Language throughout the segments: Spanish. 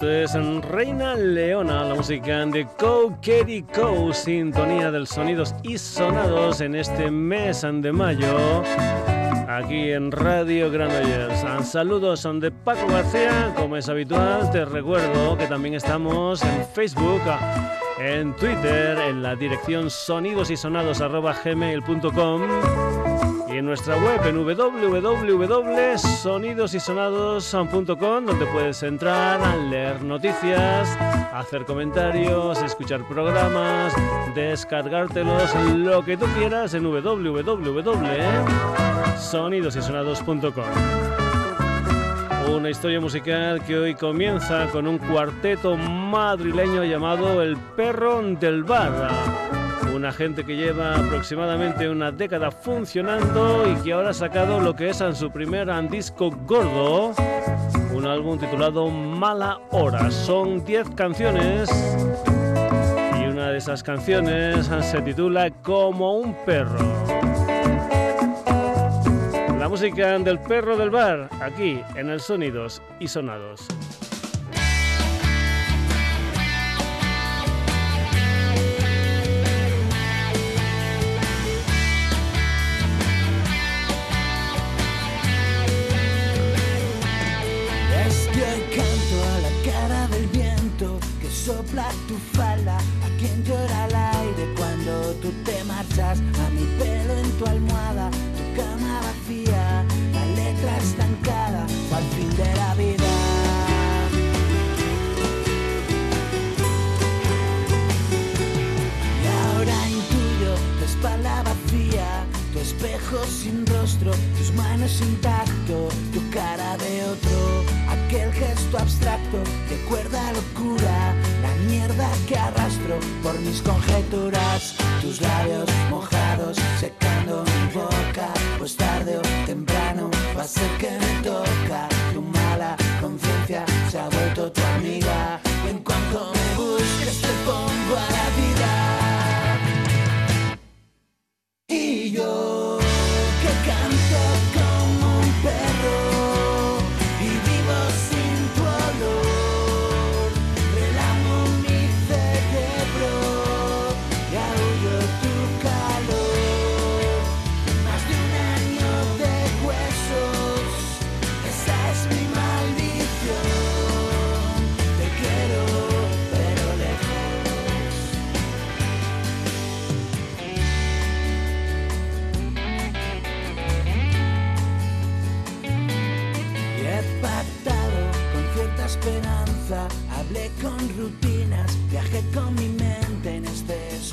Esto es Reina Leona, la música de Co Kerry Co, sintonía del sonidos y sonados en este mes de mayo. Aquí en Radio Granollers. Saludos son de Paco García, como es habitual. Te recuerdo que también estamos en Facebook, en Twitter, en la dirección sonidosysonados.gmail.com en nuestra web en www.sonidosysonados.com donde puedes entrar, a leer noticias, hacer comentarios, escuchar programas, descargártelos, lo que tú quieras en www.sonidosysonados.com. Una historia musical que hoy comienza con un cuarteto madrileño llamado El Perro del Barra una gente que lleva aproximadamente una década funcionando y que ahora ha sacado lo que es en su primer disco gordo, un álbum titulado Mala Hora. Son 10 canciones y una de esas canciones se titula Como un perro. La música del perro del bar, aquí en el Sonidos y Sonados. Sopla tu falda, a quien llora al aire cuando tú te marchas, a mi pelo en tu almohada, tu cama vacía, la letra estancada, al fin de la vida. Y ahora intuyo tu espalda vacía, tu espejo sin rostro, tus manos intacto, tu cara de otro, aquel gesto abstracto de cuerda locura mierda que arrastro por mis conjeturas. Tus labios mojados secando mi boca. Pues tarde o temprano va a ser que me toca. Tu mala conciencia se ha vuelto tu amiga. Y en cuanto me busques te pongo a la vida. Y yo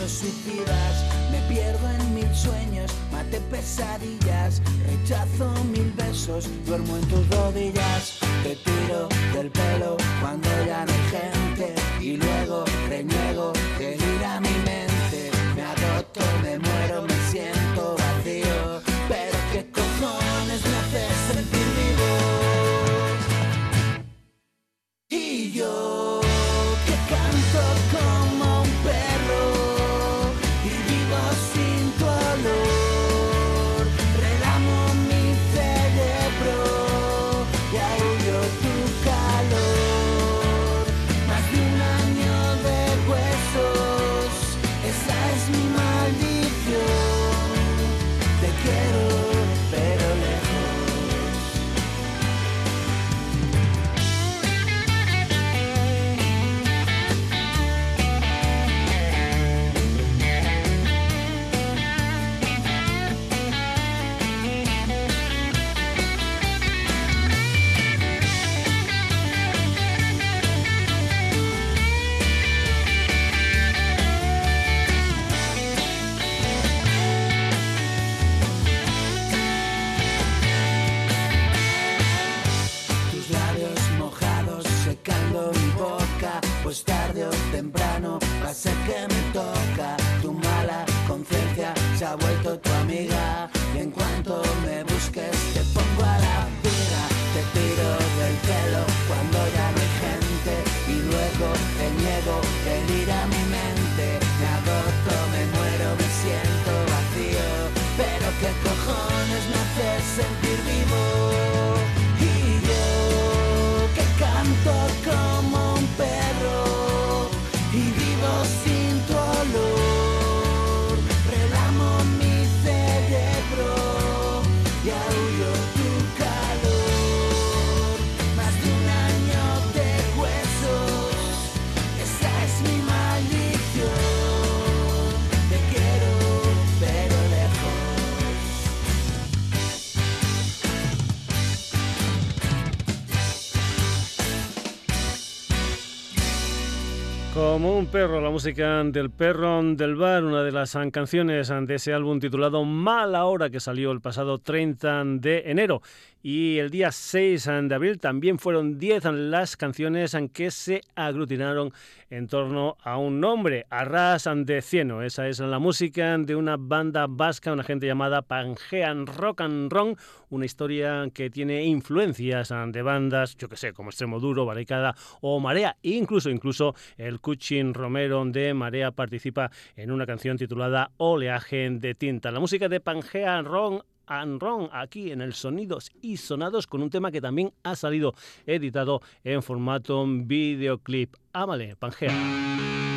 suicidas, me pierdo en mil sueños, mate pesadillas, rechazo mil besos, duermo en tus rodillas, te tiro del pelo cuando ya no hay gente y luego reniego que a mi mente, me agoto, me muero, me siento vacío, pero qué cojones me hace sentir vivo. Y yo Un perro, la música del perro del bar, una de las canciones de ese álbum titulado Mala Hora que salió el pasado 30 de enero y el día 6 de abril también fueron 10 las canciones en que se aglutinaron en torno a un nombre, Arras de Cieno. Esa es la música de una banda vasca, una gente llamada Pangean Rock and Roll, una historia que tiene influencias de bandas, yo que sé, como Extremo Duro, Barricada o Marea. Incluso, incluso el Cuchin Romero de Marea participa en una canción titulada Oleaje de Tinta. La música de Pangean Rock and Ron aquí en el Sonidos y Sonados con un tema que también ha salido editado en formato videoclip. Ámale, Pangea.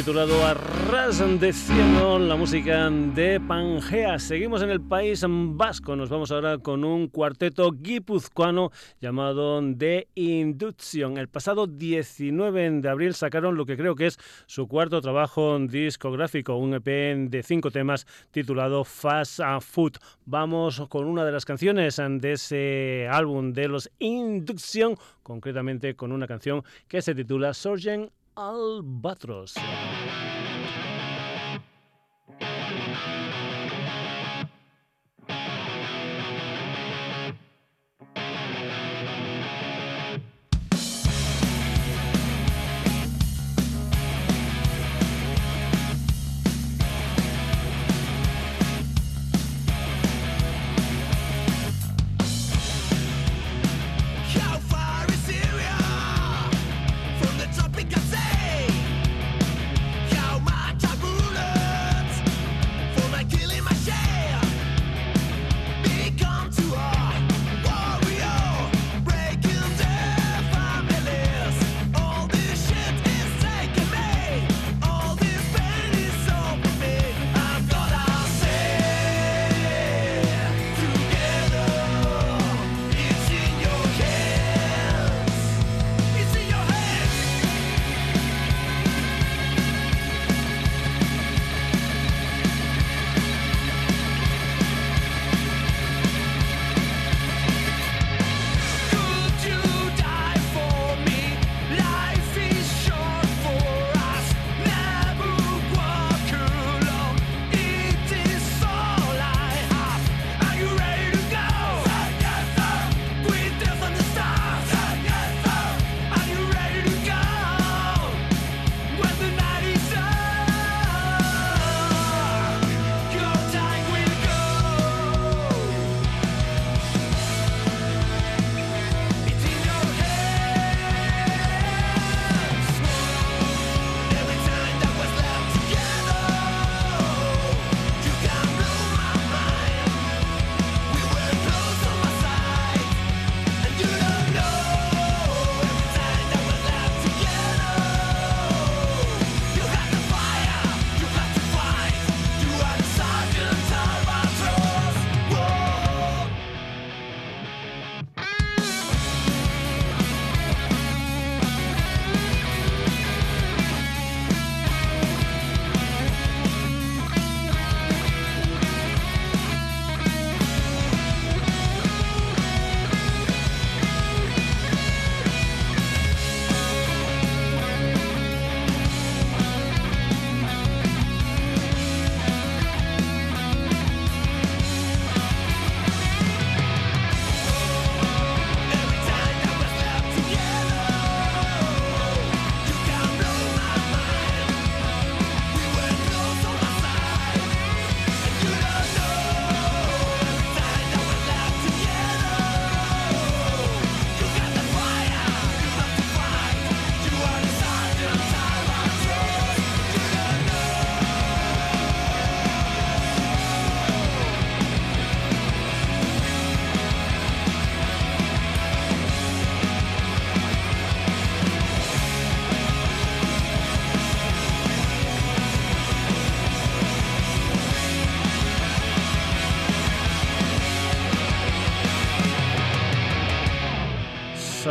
titulado Arras de Cielo, la música de Pangea. Seguimos en el país vasco. Nos vamos ahora con un cuarteto guipuzcoano llamado The Induction. El pasado 19 de abril sacaron lo que creo que es su cuarto trabajo discográfico, un EP de cinco temas titulado Fast Food. Vamos con una de las canciones de ese álbum de los Induction, concretamente con una canción que se titula Surgeon Albatros.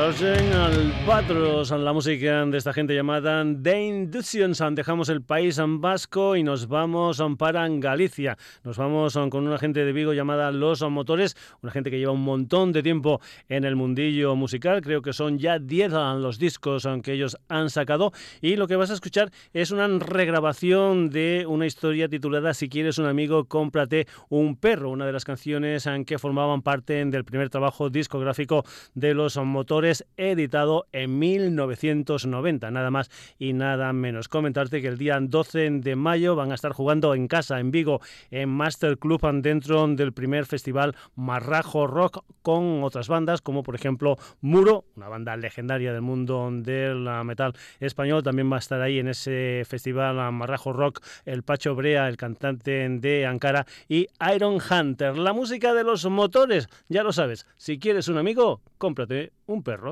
Rosen al Sargent Albatros, la música de esta gente llamada The Inductions. Dejamos el país vasco y nos vamos para Galicia. Nos vamos con una gente de Vigo llamada Los Motores, una gente que lleva un montón de tiempo en el mundillo musical. Creo que son ya 10 los discos que ellos han sacado. Y lo que vas a escuchar es una regrabación de una historia titulada Si quieres un amigo, cómprate un perro. Una de las canciones que formaban parte del primer trabajo discográfico de Los Motores editado en 1990, nada más y nada menos. Comentarte que el día 12 de mayo van a estar jugando en casa, en Vigo, en Master Club, dentro del primer festival Marrajo Rock con otras bandas, como por ejemplo Muro, una banda legendaria del mundo del metal español, también va a estar ahí en ese festival Marrajo Rock el Pacho Brea, el cantante de Ankara, y Iron Hunter. La música de los motores, ya lo sabes, si quieres un amigo, cómprate un perro.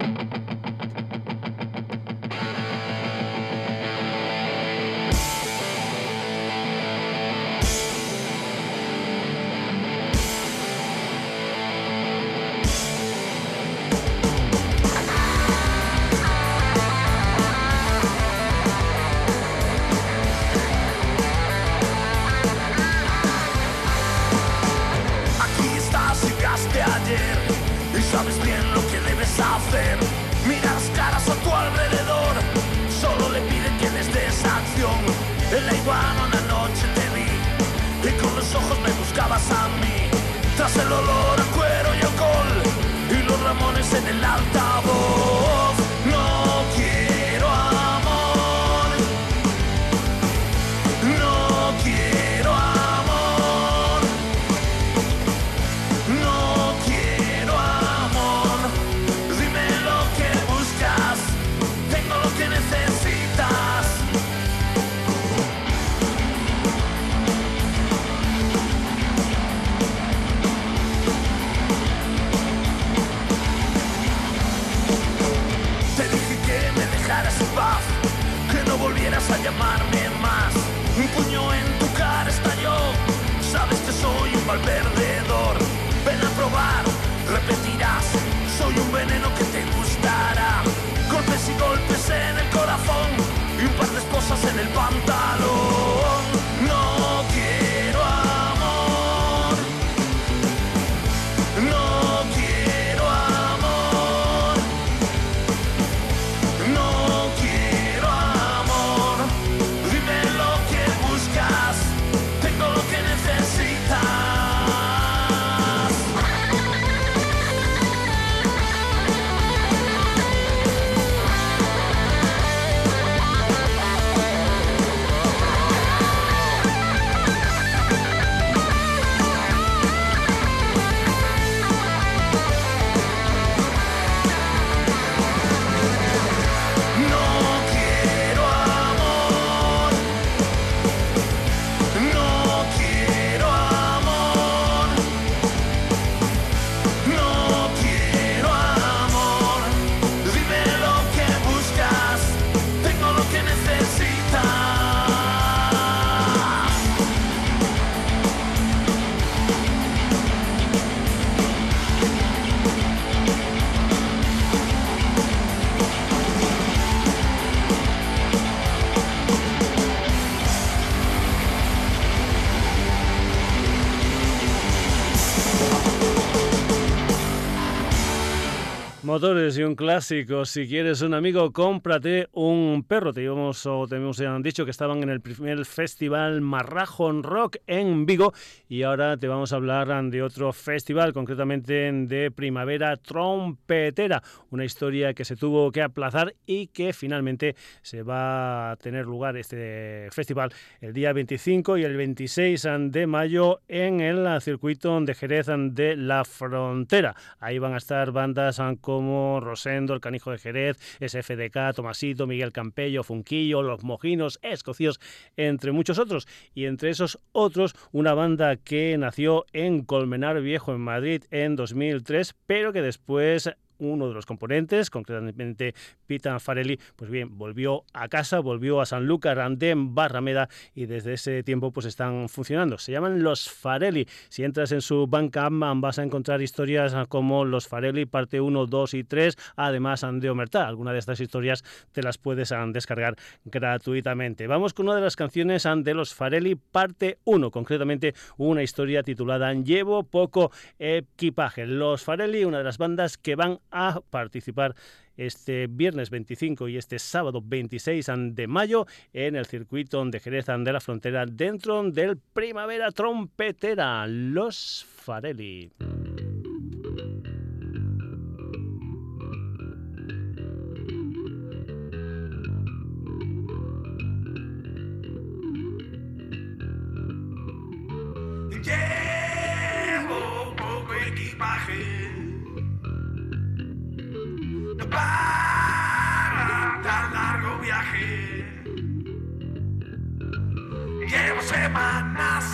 Motores y un clásico. Si quieres un amigo, cómprate un perro. Te íbamos o te hemos dicho que estaban en el primer festival Marrajon Rock en Vigo y ahora te vamos a hablar de otro festival, concretamente de Primavera Trompetera, una historia que se tuvo que aplazar y que finalmente se va a tener lugar este festival el día 25 y el 26 de mayo en el circuito de Jerez de la Frontera. Ahí van a estar bandas como Rosendo, El Canijo de Jerez, SFDK, Tomasito, Miguel Campello, Funquillo, Los Mojinos, Escocios, entre muchos otros. Y entre esos otros, una banda que nació en Colmenar Viejo, en Madrid, en 2003, pero que después uno de los componentes, concretamente Pita Farelli, pues bien, volvió a casa, volvió a Sanlúcar de Barrameda y desde ese tiempo pues están funcionando. Se llaman Los Farelli. Si entras en su Bandcamp vas a encontrar historias como Los Farelli parte 1, 2 y 3, además de Omertá. Alguna de estas historias te las puedes descargar gratuitamente. Vamos con una de las canciones de Los Farelli parte 1, concretamente una historia titulada Llevo poco equipaje. Los Farelli, una de las bandas que van a participar este viernes 25 y este sábado 26 de mayo en el circuito de Jerez de la Frontera dentro del Primavera Trompetera, Los Farelli.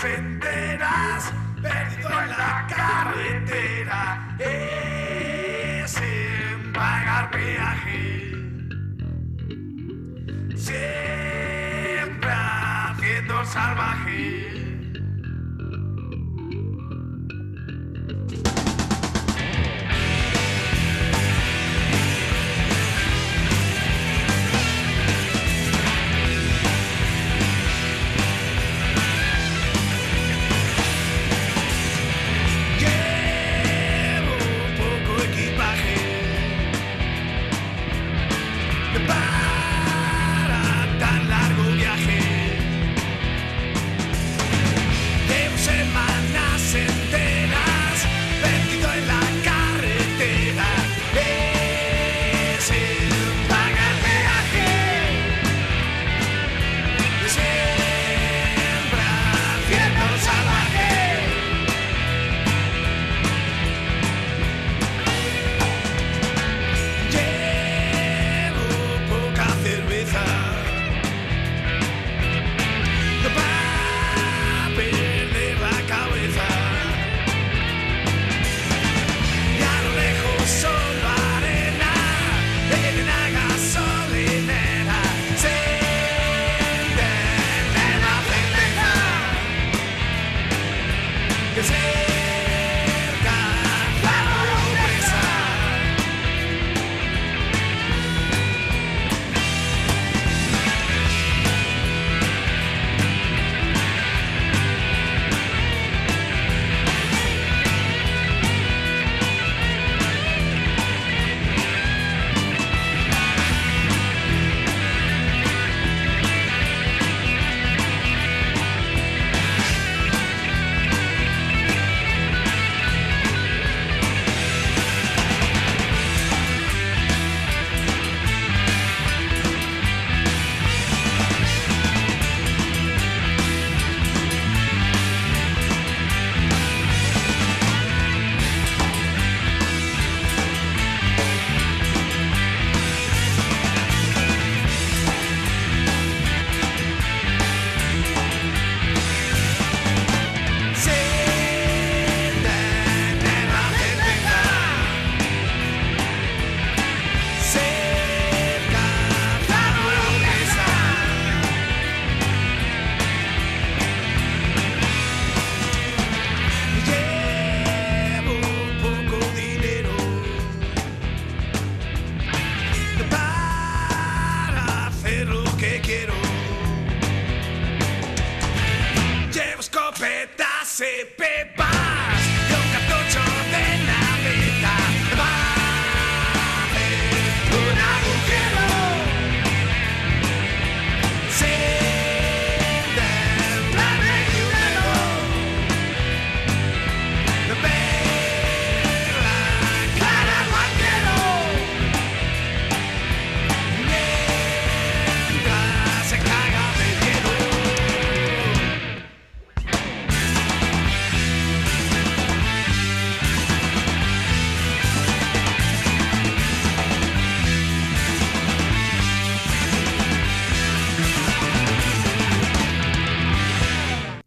Semanas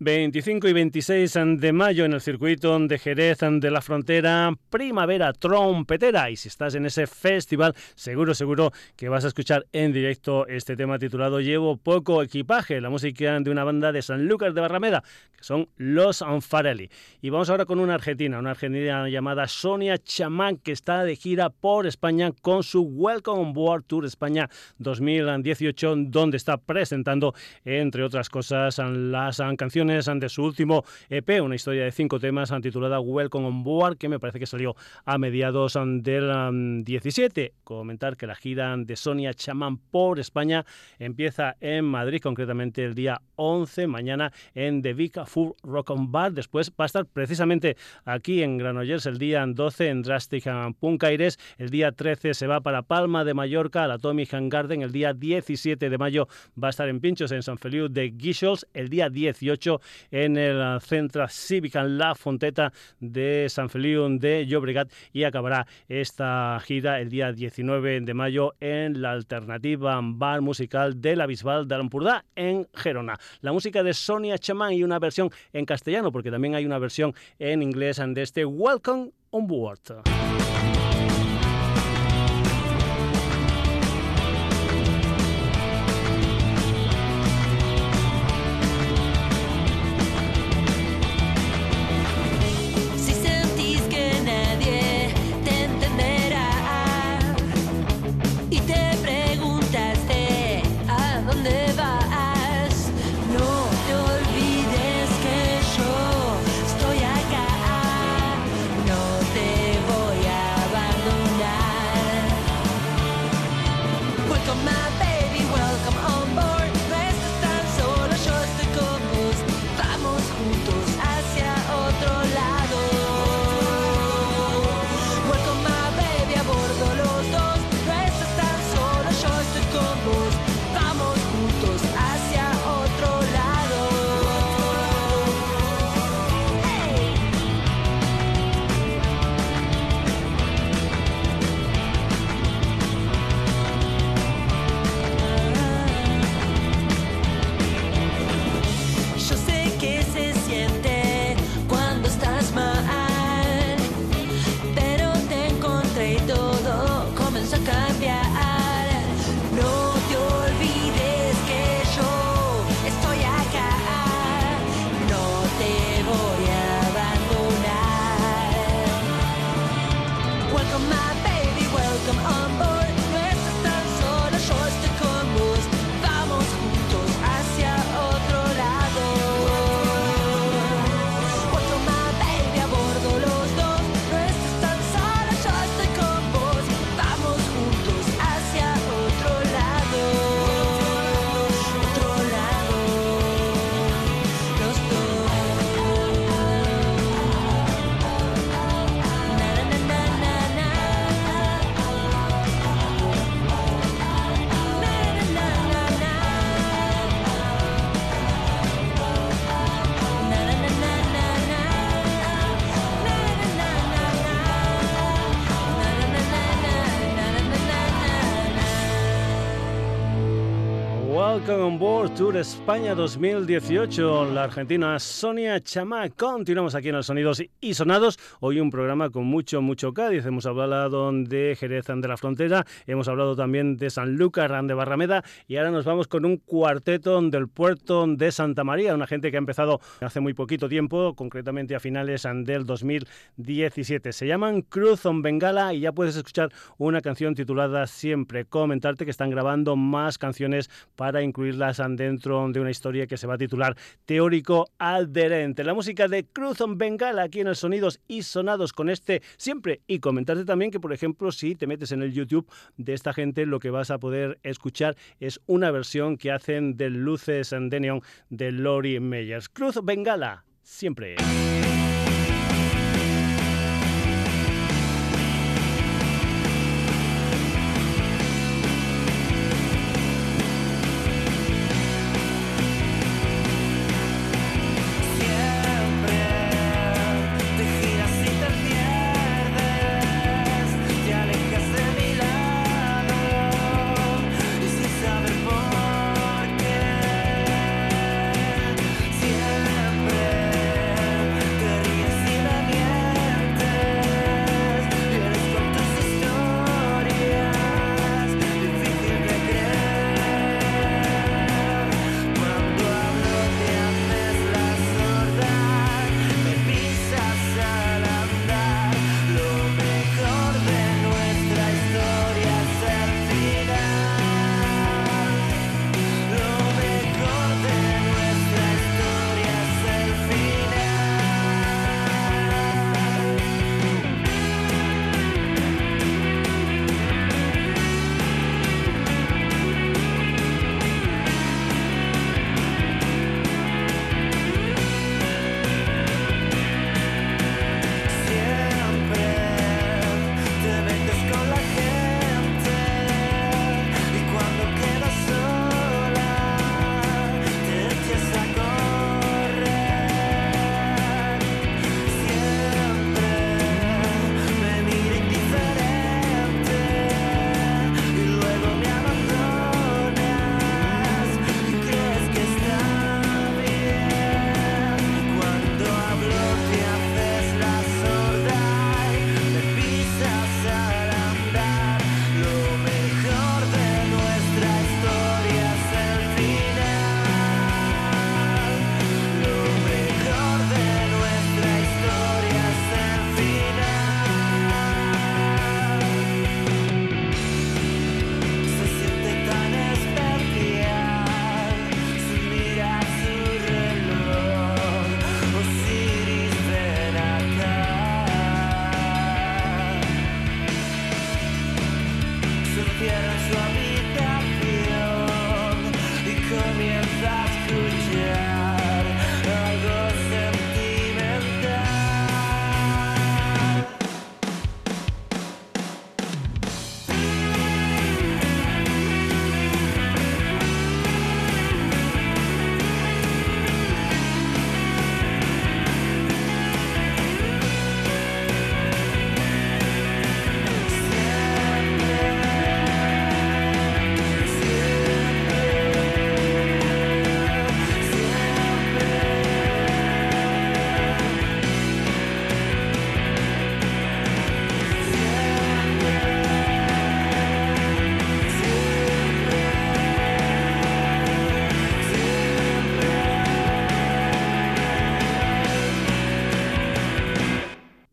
bem 25 y 26 de mayo en el circuito de Jerez de la Frontera, primavera trompetera. Y si estás en ese festival, seguro, seguro que vas a escuchar en directo este tema titulado Llevo poco equipaje, la música de una banda de San Lucas de Barrameda, que son Los Anfarelli. Y vamos ahora con una argentina, una argentina llamada Sonia Chamán, que está de gira por España con su Welcome Board Tour España 2018, donde está presentando, entre otras cosas, las canciones de su último EP, una historia de cinco temas titulada Welcome on Board, que me parece que salió a mediados del 17. Comentar que la gira de Sonia Chaman por España empieza en Madrid, concretamente el día 11, mañana en The Vic Full Rock on Bar. Después va a estar precisamente aquí en Granollers el día 12 en Drastic Punk Aires. El día 13 se va para Palma de Mallorca, a la Tommy Han Garden. El día 17 de mayo va a estar en Pinchos en San Feliu de Guixols. El día 18 en el Centro Cívica La Fonteta de San Feliu de Llobregat y acabará esta gira el día 19 de mayo en la alternativa bar musical de la Bisbal de Alampurdá en Gerona. La música de Sonia Chamán y una versión en castellano porque también hay una versión en inglés de este Welcome on Board. Welcome board Tour España 2018. La argentina Sonia Chamá. Continuamos aquí en los Sonidos y Sonados. Hoy un programa con mucho, mucho Cádiz. Hemos hablado de Jerez de la Frontera, hemos hablado también de San Lucas de Barrameda y ahora nos vamos con un cuarteto del puerto de Santa María, una gente que ha empezado hace muy poquito tiempo, concretamente a finales del 2017. Se llaman Cruz on Bengala y ya puedes escuchar una canción titulada Siempre. Comentarte que están grabando más canciones para incluirlas dentro de una historia que se va a titular Teórico Adherente. La música de Cruz Bengala aquí en el Sonidos y Sonados con este siempre. Y comentarte también que, por ejemplo, si te metes en el YouTube de esta gente, lo que vas a poder escuchar es una versión que hacen de Luces and Neon de Lori Meyers. Cruz Bengala, siempre.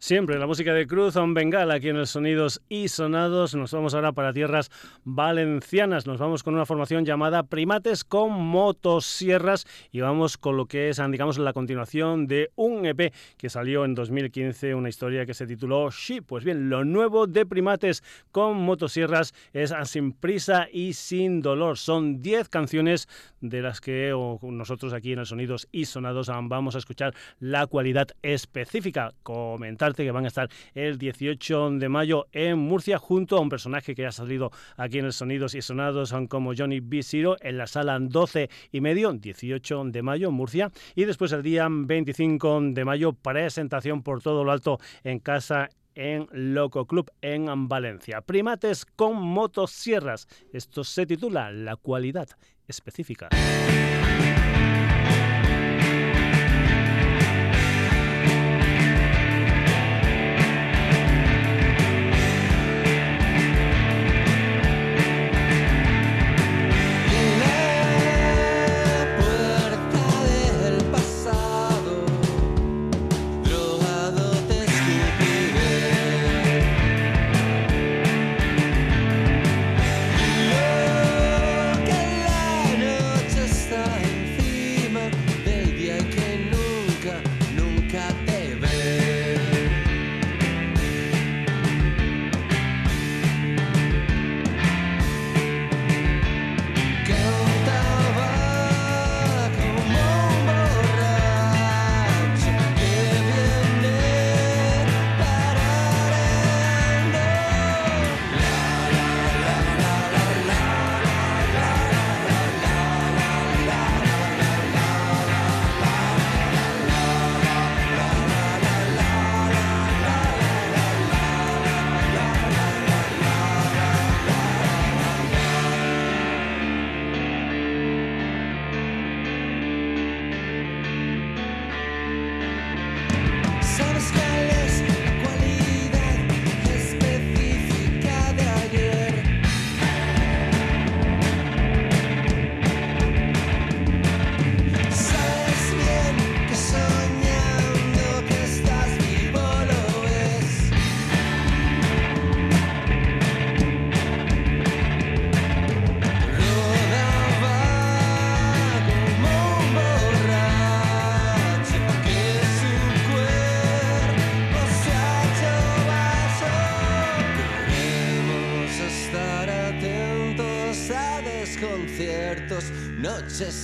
Siempre la música de Cruz on Bengala aquí en el Sonidos y Sonados. Nos vamos ahora para tierras valencianas. Nos vamos con una formación llamada Primates con motosierras y vamos con lo que es, digamos, la continuación de un EP que salió en 2015, una historia que se tituló She. Pues bien, lo nuevo de Primates con motosierras es Sin prisa y sin dolor. Son 10 canciones de las que nosotros aquí en el Sonidos y Sonados vamos a escuchar la cualidad específica. Comentar que van a estar el 18 de mayo en Murcia junto a un personaje que ha salido aquí en el Sonidos y Sonados como Johnny B. Zero en la sala 12 y medio, 18 de mayo en Murcia y después el día 25 de mayo presentación por todo lo alto en casa en Loco Club en Valencia. Primates con motosierras. Esto se titula La cualidad específica.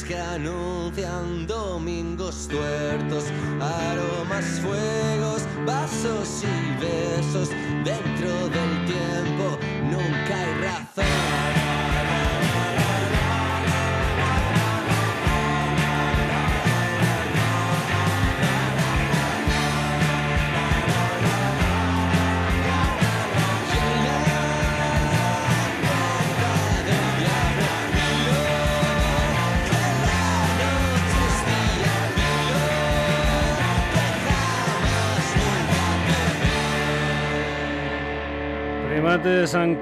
cercano.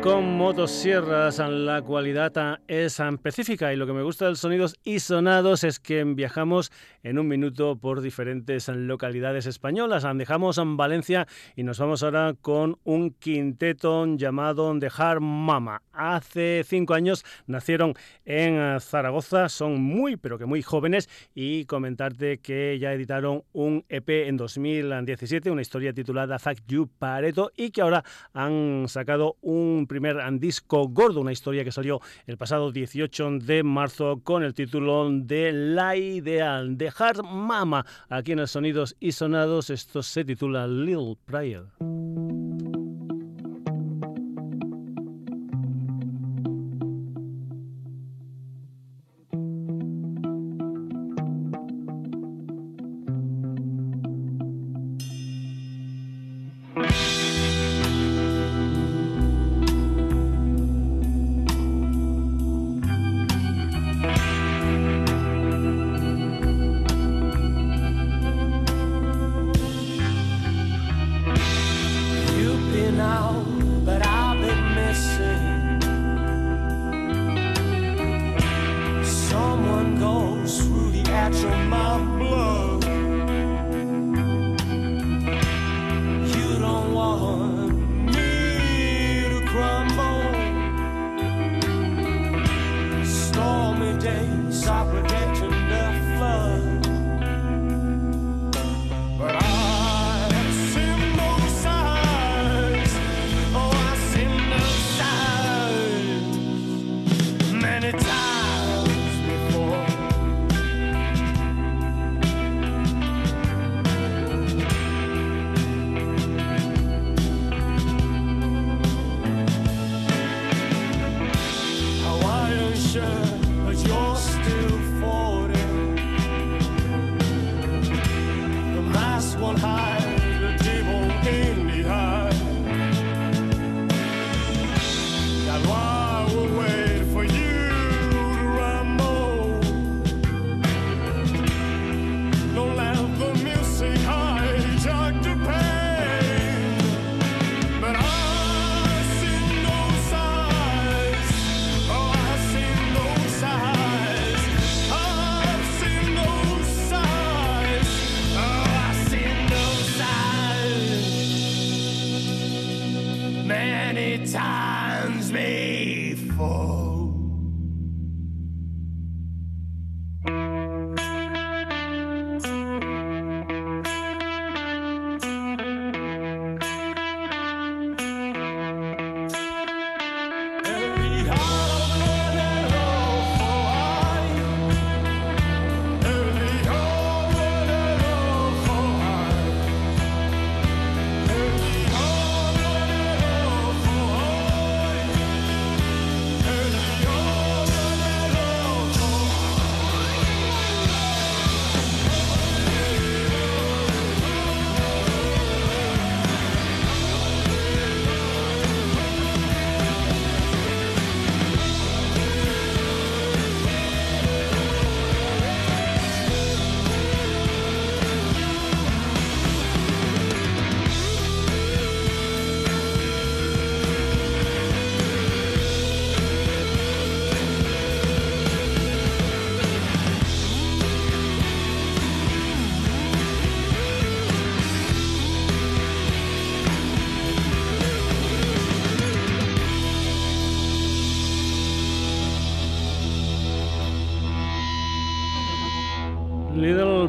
Con motosierras, la cualidad es específica y lo que me gusta de los sonidos y sonados es que viajamos en un minuto por diferentes localidades españolas. Dejamos en Valencia y nos vamos ahora con un quinteto llamado Dejar Mama. Hace cinco años nacieron en Zaragoza, son muy pero que muy jóvenes y comentarte que ya editaron un EP en 2017, una historia titulada Fuck You Pareto y que ahora han sacado un primer disco gordo, una historia que salió el pasado 18 de marzo con el título de La Ideal. Dejar Mama aquí en el Sonidos y Sonados, esto se titula Little Prayer.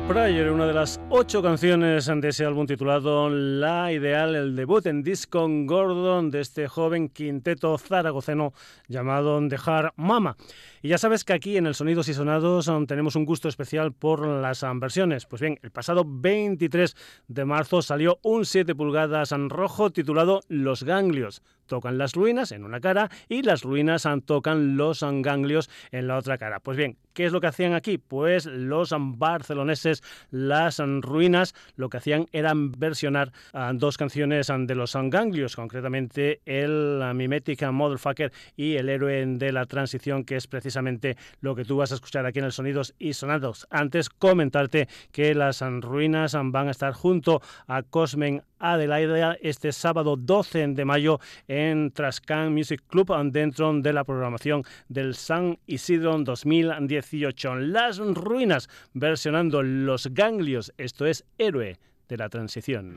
Prayer, una de las ocho canciones de ese álbum titulado La Ideal, el debut en disco Gordon de este joven quinteto zaragoceno llamado Dejar Mama. Y ya sabes que aquí en el Sonidos y Sonados um, tenemos un gusto especial por las um, versiones. Pues bien, el pasado 23 de marzo salió un 7 pulgadas en rojo titulado Los Ganglios tocan las ruinas en una cara y las ruinas tocan los ganglios en la otra cara. Pues bien, ¿qué es lo que hacían aquí? Pues los barceloneses, las ruinas, lo que hacían era versionar dos canciones de los ganglios, concretamente el Mimetic Motherfucker y el héroe de la transición, que es precisamente lo que tú vas a escuchar aquí en el Sonidos y Sonados. Antes comentarte que las ruinas van a estar junto a Cosmen Adelaide este sábado 12 de mayo en Trascan Music Club dentro de la programación del San Isidro 2018. Las ruinas versionando los ganglios, esto es héroe de la transición.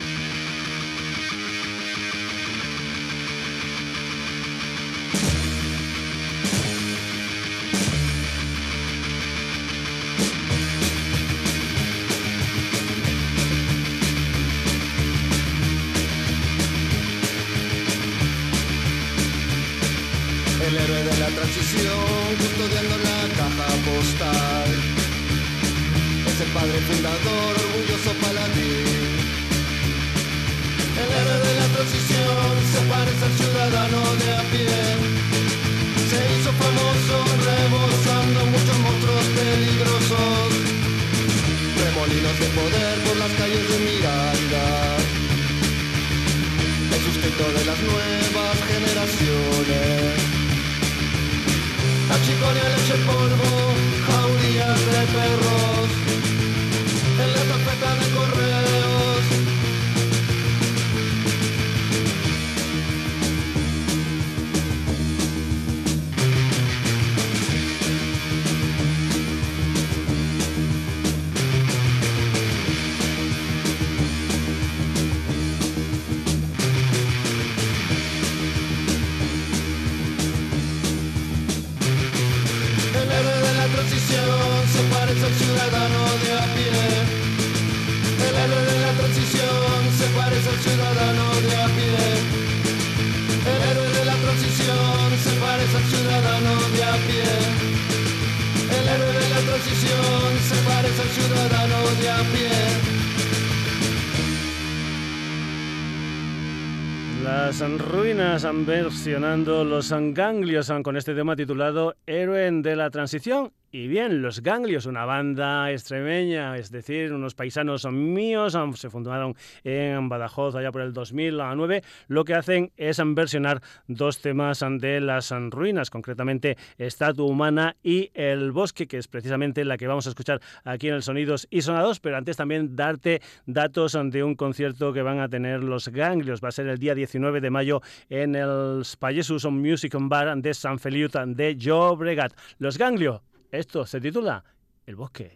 Versionando los ganglios con este tema titulado Héroe de la Transición y bien, Los Ganglios, una banda extremeña, es decir, unos paisanos míos, se fundaron en Badajoz allá por el 2009, lo que hacen es versionar dos temas de las ruinas, concretamente Estatua Humana y El Bosque, que es precisamente la que vamos a escuchar aquí en el Sonidos y Sonados, pero antes también darte datos de un concierto que van a tener Los Ganglios. Va a ser el día 19 de mayo en el Spallesus Music Bar de San Feliu de Llobregat. Los Ganglios esto se titula El bosque.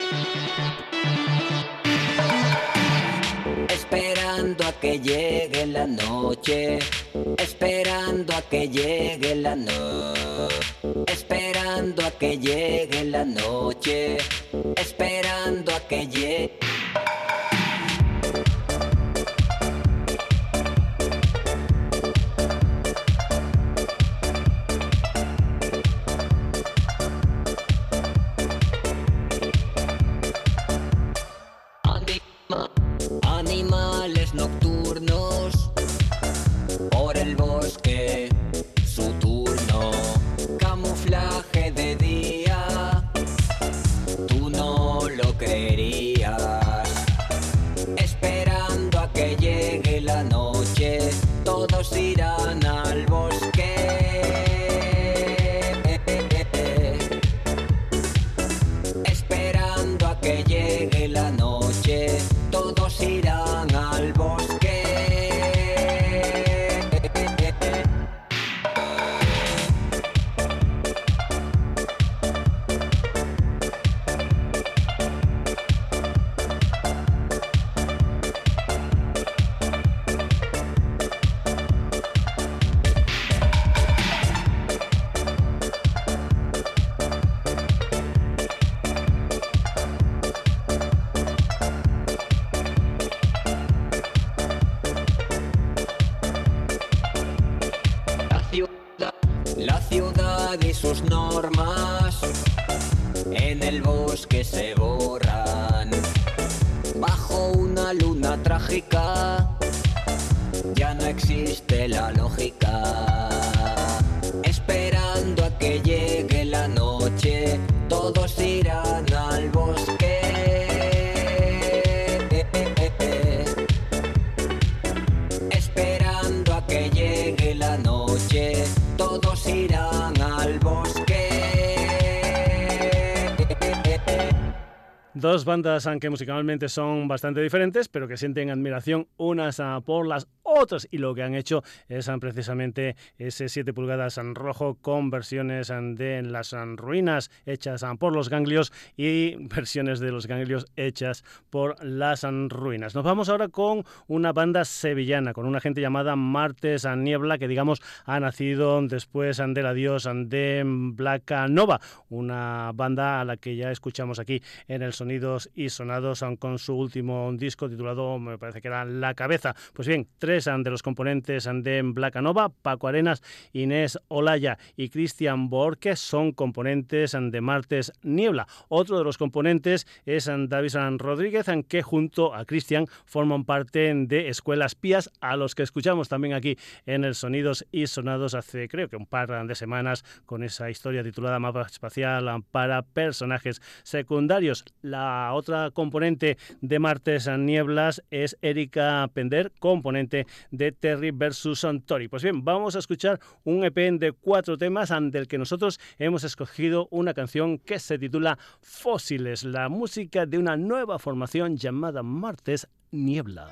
Esperando a que llegue la noche, esperando a que llegue la noche, esperando a que llegue la noche, esperando a que llegue. Dos bandas aunque musicalmente son bastante diferentes, pero que sienten admiración unas por las otras y lo que han hecho es precisamente ese 7 pulgadas en rojo con versiones de las ruinas hechas por los ganglios y versiones de los ganglios hechas por las ruinas. Nos vamos ahora con una banda sevillana, con una gente llamada Martes a Niebla, que digamos ha nacido después del adiós de Black Nova, una banda a la que ya escuchamos aquí en el sonido y sonados con su último disco titulado, me parece que era La Cabeza. Pues bien, tres de los componentes de Black Nova, Paco Arenas, Inés Olaya y Cristian Borque son componentes de Martes Niebla. Otro de los componentes es Davison Rodríguez, que junto a Cristian forman parte de Escuelas Pías, a los que escuchamos también aquí en el Sonidos y Sonados hace creo que un par de semanas con esa historia titulada Mapa Espacial para personajes secundarios. La otra componente de Martes Nieblas es Erika Pender, componente de Terry versus Tori. Pues bien, vamos a escuchar un EP de cuatro temas del que nosotros hemos escogido una canción que se titula Fósiles, la música de una nueva formación llamada Martes Niebla.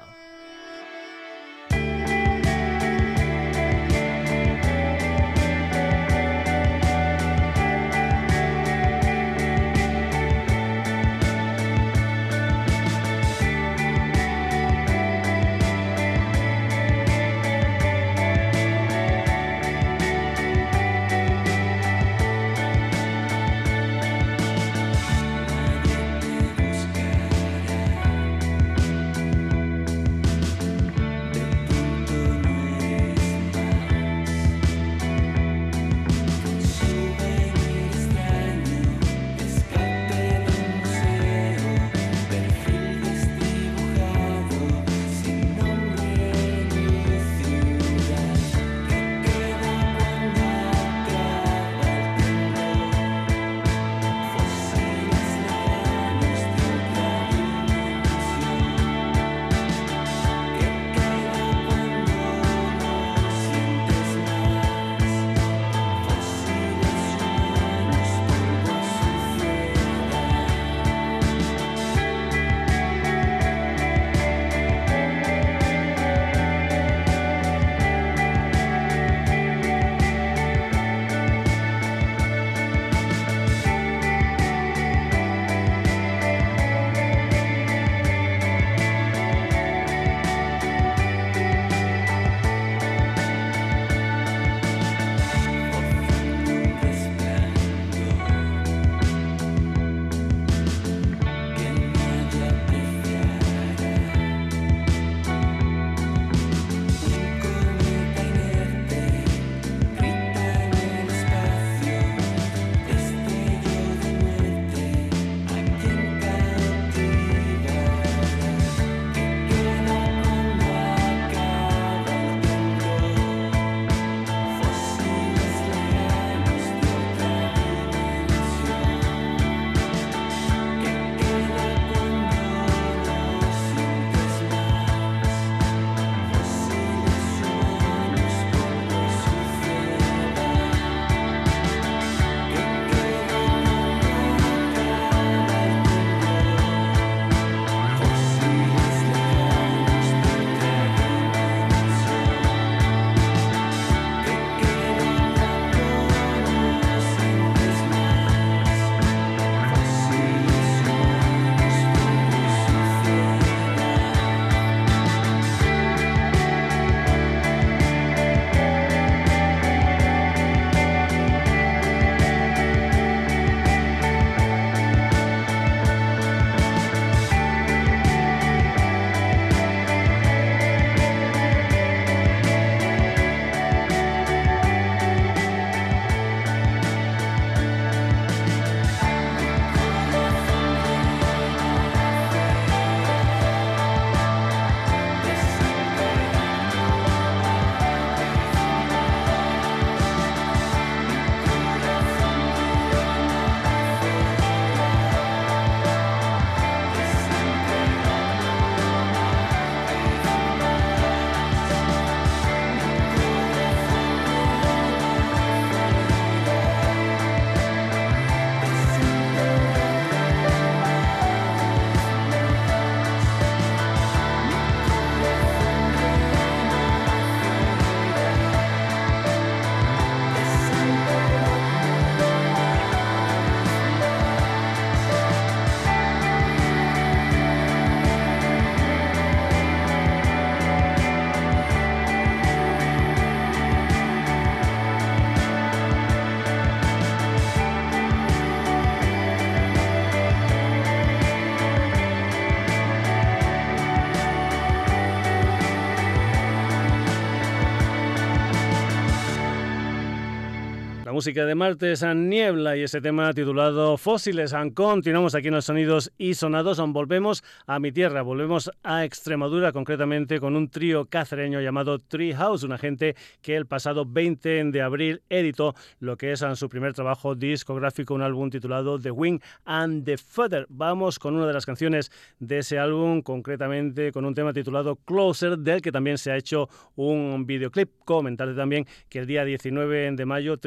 Música de martes, a Niebla y ese tema titulado Fósiles. Continuamos aquí en los sonidos y sonados. Volvemos a mi tierra, volvemos a Extremadura, concretamente con un trío cacereño llamado Treehouse, una gente que el pasado 20 de abril editó lo que es su primer trabajo discográfico, un álbum titulado The Wing and the Feather. Vamos con una de las canciones de ese álbum, concretamente con un tema titulado Closer, del que también se ha hecho un videoclip. Comentarte también que el día 19 de mayo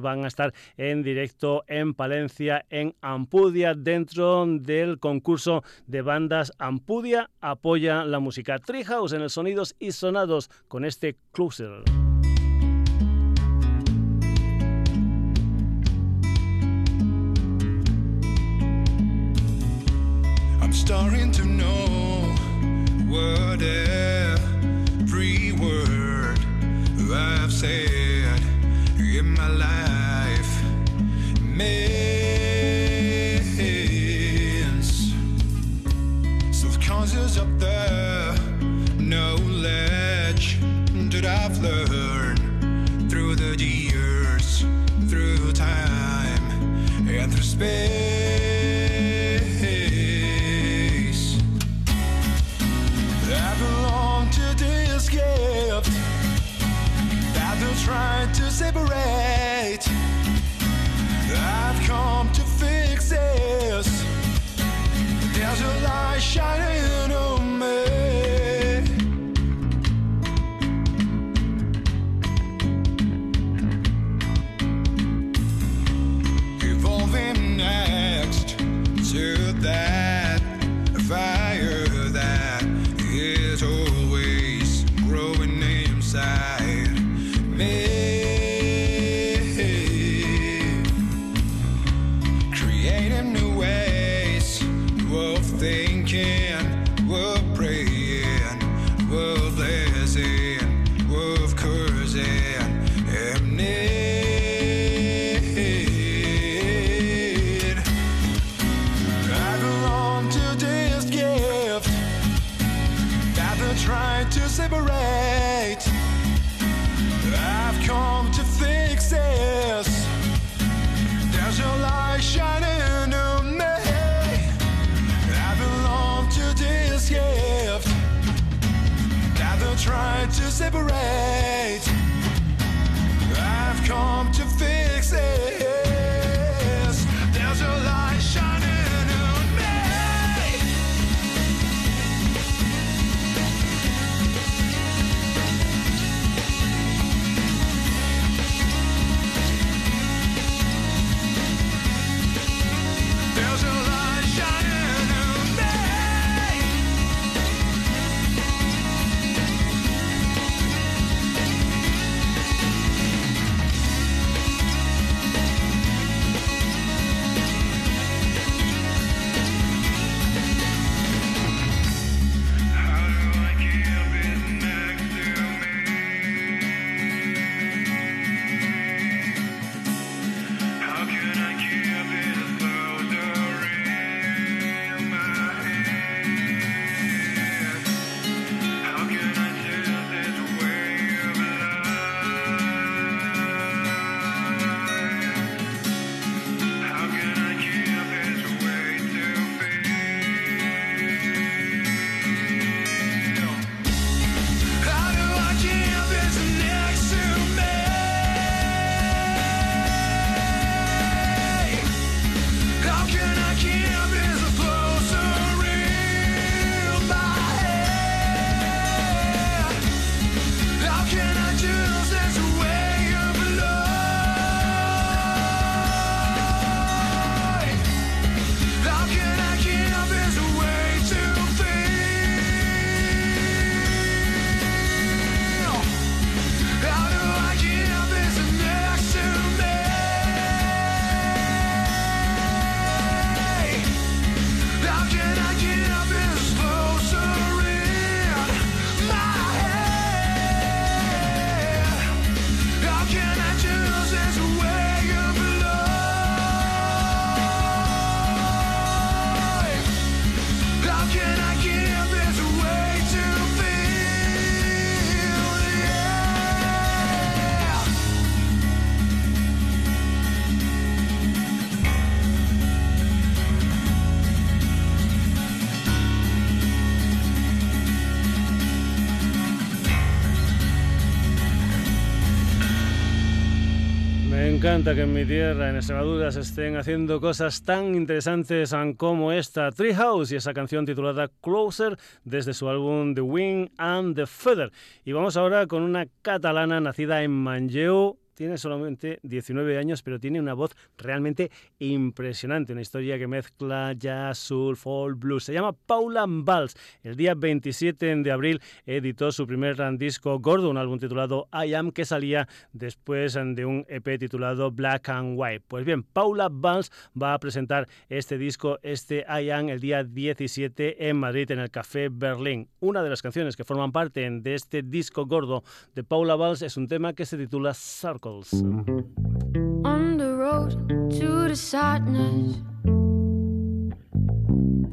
Van a estar en directo en Palencia, en Ampudia, dentro del concurso de bandas Ampudia apoya la música. Treehouse en el Sonidos y Sonados con este Closer. I'm starting to know what every word I've said through space. I belong to this gift that they're trying to separate. Que en mi tierra, en Extremadura, se estén haciendo cosas tan interesantes como esta Treehouse y esa canción titulada Closer desde su álbum The Wing and the Feather. Y vamos ahora con una catalana nacida en Manlleu, tiene solamente 19 años, pero tiene una voz realmente impresionante. Una historia que mezcla jazz, soul, folk, blues. Se llama Paula Valls. El día 27 de abril editó su primer disco gordo, un álbum titulado I Am, que salía después de un EP titulado Black and White. Pues bien, Paula Valls va a presentar este disco, este I Am, el día 17 en Madrid, en el Café Berlín. Una de las canciones que forman parte de este disco gordo de Paula Valls es un tema que se titula to sadness,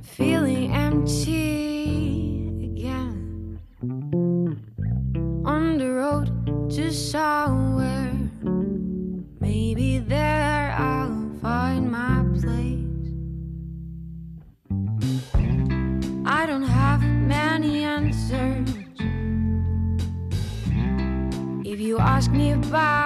feeling empty again. On the road to somewhere, maybe there I'll find my place. I don't have many answers. If you ask me about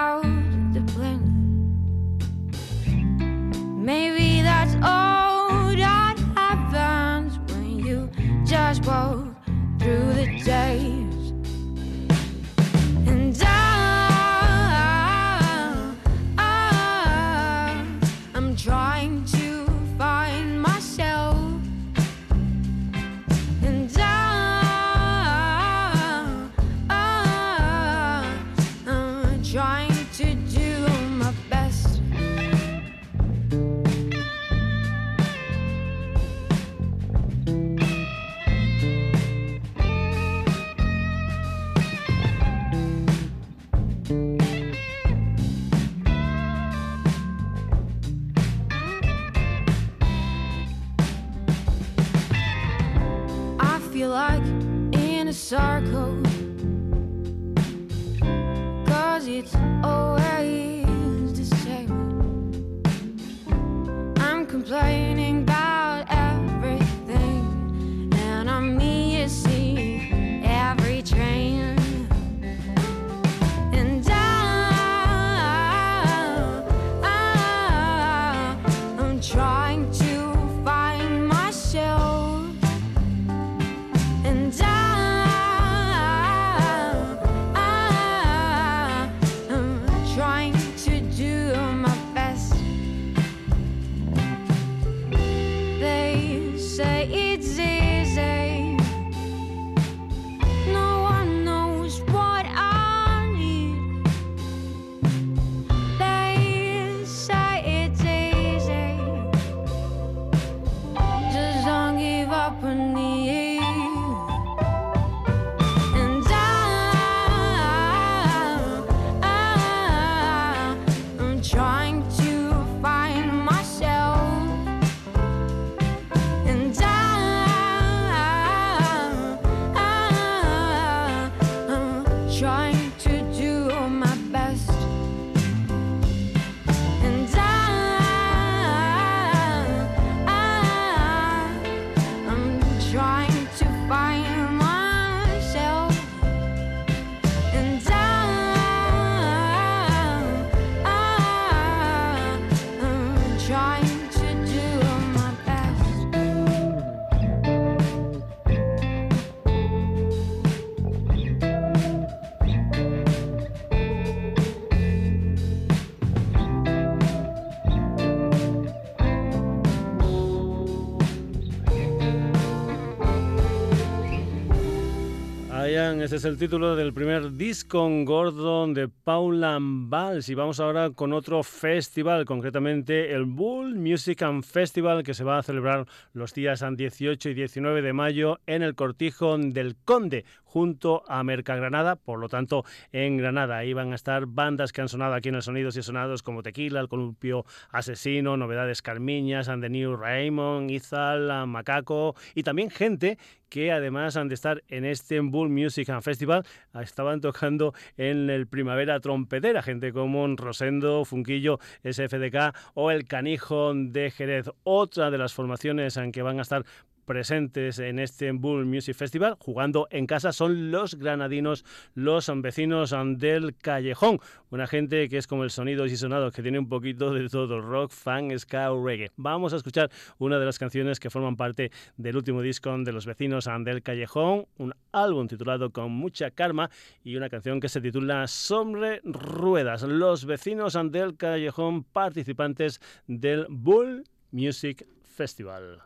es el título del primer disco Gordon de Paula Valls y vamos ahora con otro festival, concretamente el Bull Music and Festival que se va a celebrar los días 18 y 19 de mayo en el Cortijo del Conde junto a Mercagranada, por lo tanto en Granada. Ahí van a estar bandas que han sonado aquí en el Sonidos y Sonados como Tequila, El Columpio Asesino, Novedades Carmiñas, And the New Raymond, Izal, Macaco y también gente que además han de estar en este Bull Music and Festival, estaban tocando en el Primavera Trompetera, gente como Rosendo, Funquillo, SFDK o el Canijo de Jerez, otra de las formaciones en que van a estar presentes en este Bull Music Festival, jugando en casa, son los granadinos, los vecinos del callejón. Una gente que es como el sonido y sonado, que tiene un poquito de todo, rock, fan, ska reggae. Vamos a escuchar una de las canciones que forman parte del último disco de los vecinos del callejón, un álbum titulado Con mucha karma y una canción que se titula Sombre Ruedas. Los vecinos del callejón participantes del Bull Music Festival.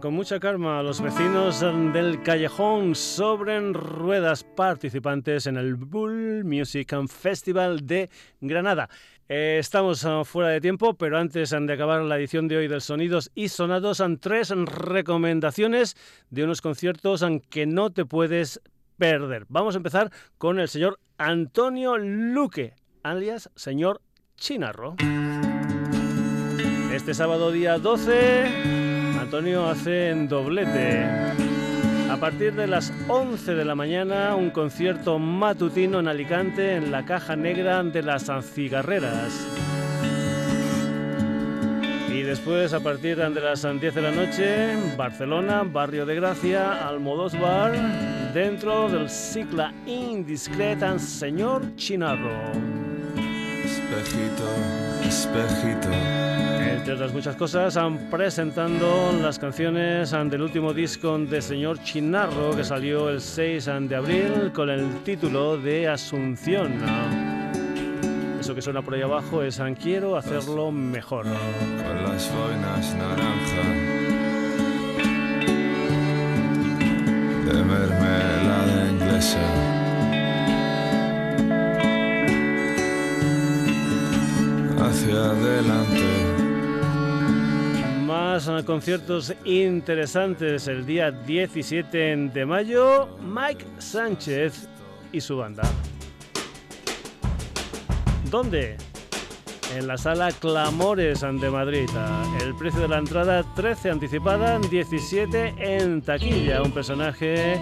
Con mucha calma a los vecinos del callejón sobre ruedas participantes en el Bull Music Festival de Granada. Eh, estamos ah, fuera de tiempo, pero antes de acabar la edición de hoy del Sonidos y Sonados, han tres recomendaciones de unos conciertos que no te puedes perder. Vamos a empezar con el señor Antonio Luque, alias señor Chinarro. Este sábado día 12 Antonio hace en doblete. A partir de las 11 de la mañana, un concierto matutino en Alicante en la Caja Negra de las Cigarreras. Y después, a partir de las 10 de la noche, Barcelona, Barrio de Gracia, Bar, dentro del cicla Indiscreta Señor Chinarro. Espejito, espejito. Entre otras muchas cosas, han presentando las canciones del último disco de Señor Chinarro que salió el 6 de abril con el título de Asunción. Eso que suena por ahí abajo es Quiero hacerlo mejor. Con las boinas naranja de mermelada inglesa. hacia adelante. Más conciertos interesantes el día 17 de mayo, Mike Sánchez y su banda. ¿Dónde? En la sala Clamores de Madrid. El precio de la entrada 13 anticipada, 17 en taquilla. Un personaje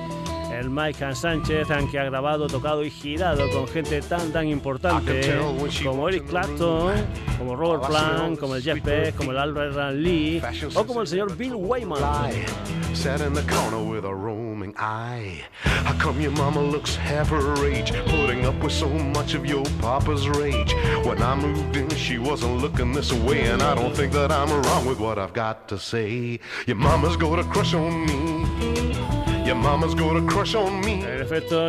el Mike Sánchez, que ha grabado, tocado y girado con gente tan tan importante como Eric Clapton, como Robert Plant, como el Jeff Beck, como el Albert Lee o como el señor Bill Wyman. Sat in the corner with a roaming eye. How come your mama looks half her age, putting up with so much of your papa's rage? When I moved in, she wasn't looking this way, and I don't think that I'm wrong with what I've got to say. Your mama's got a crush on me. Your mama's gonna crush on me.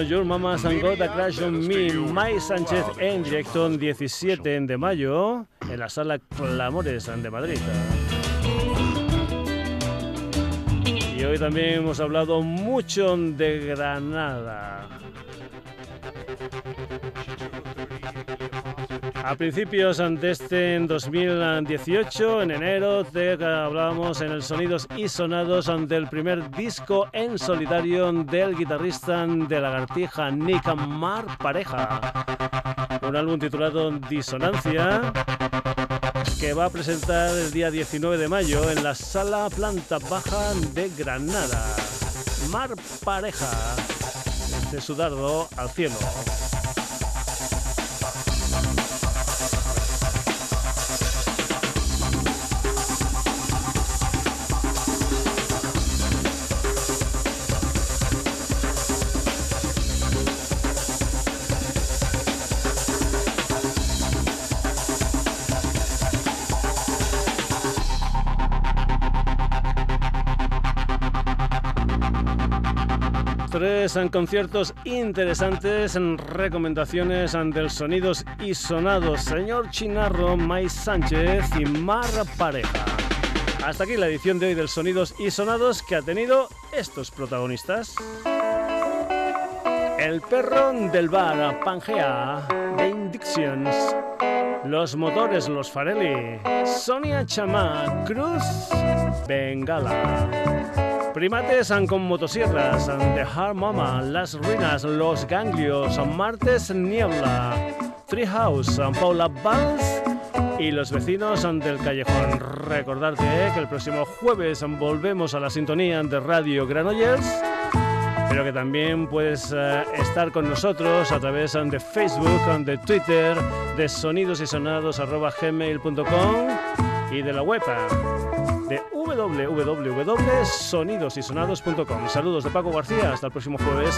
Your Mama's Got a Crush on Me. Mai Sánchez en directo el 17 de mayo en la sala Clamores de Madrid. Y hoy también hemos hablado mucho de Granada. A principios de este 2018, en enero, hablábamos en el Sonidos y Sonados del primer disco en solitario del guitarrista de Lagartija, Nick Mar Pareja. Un álbum titulado Disonancia que va a presentar el día 19 de mayo en la sala planta baja de Granada. Mar Pareja, de su dardo al cielo. En conciertos interesantes, en recomendaciones del Sonidos y Sonados, señor Chinarro, Mais Sánchez y Mar Pareja. Hasta aquí la edición de hoy del Sonidos y Sonados que ha tenido estos protagonistas. El perro del bar Pangea de Indictions. Los motores, los Farelli. Sonia Chamá, Cruz, Bengala. Primates con motosierras, The Hard Mama, Las Ruinas, Los Ganglios, Martes Niebla, Treehouse, Paula Valls y los vecinos del callejón. Recordarte que el próximo jueves volvemos a la sintonía de Radio Granollers, pero que también puedes eh, estar con nosotros a través de Facebook, de Twitter, de sonidosisonados.gmail.com y de la web de www.sonidosysonados.com. Saludos de Paco García, hasta el próximo jueves.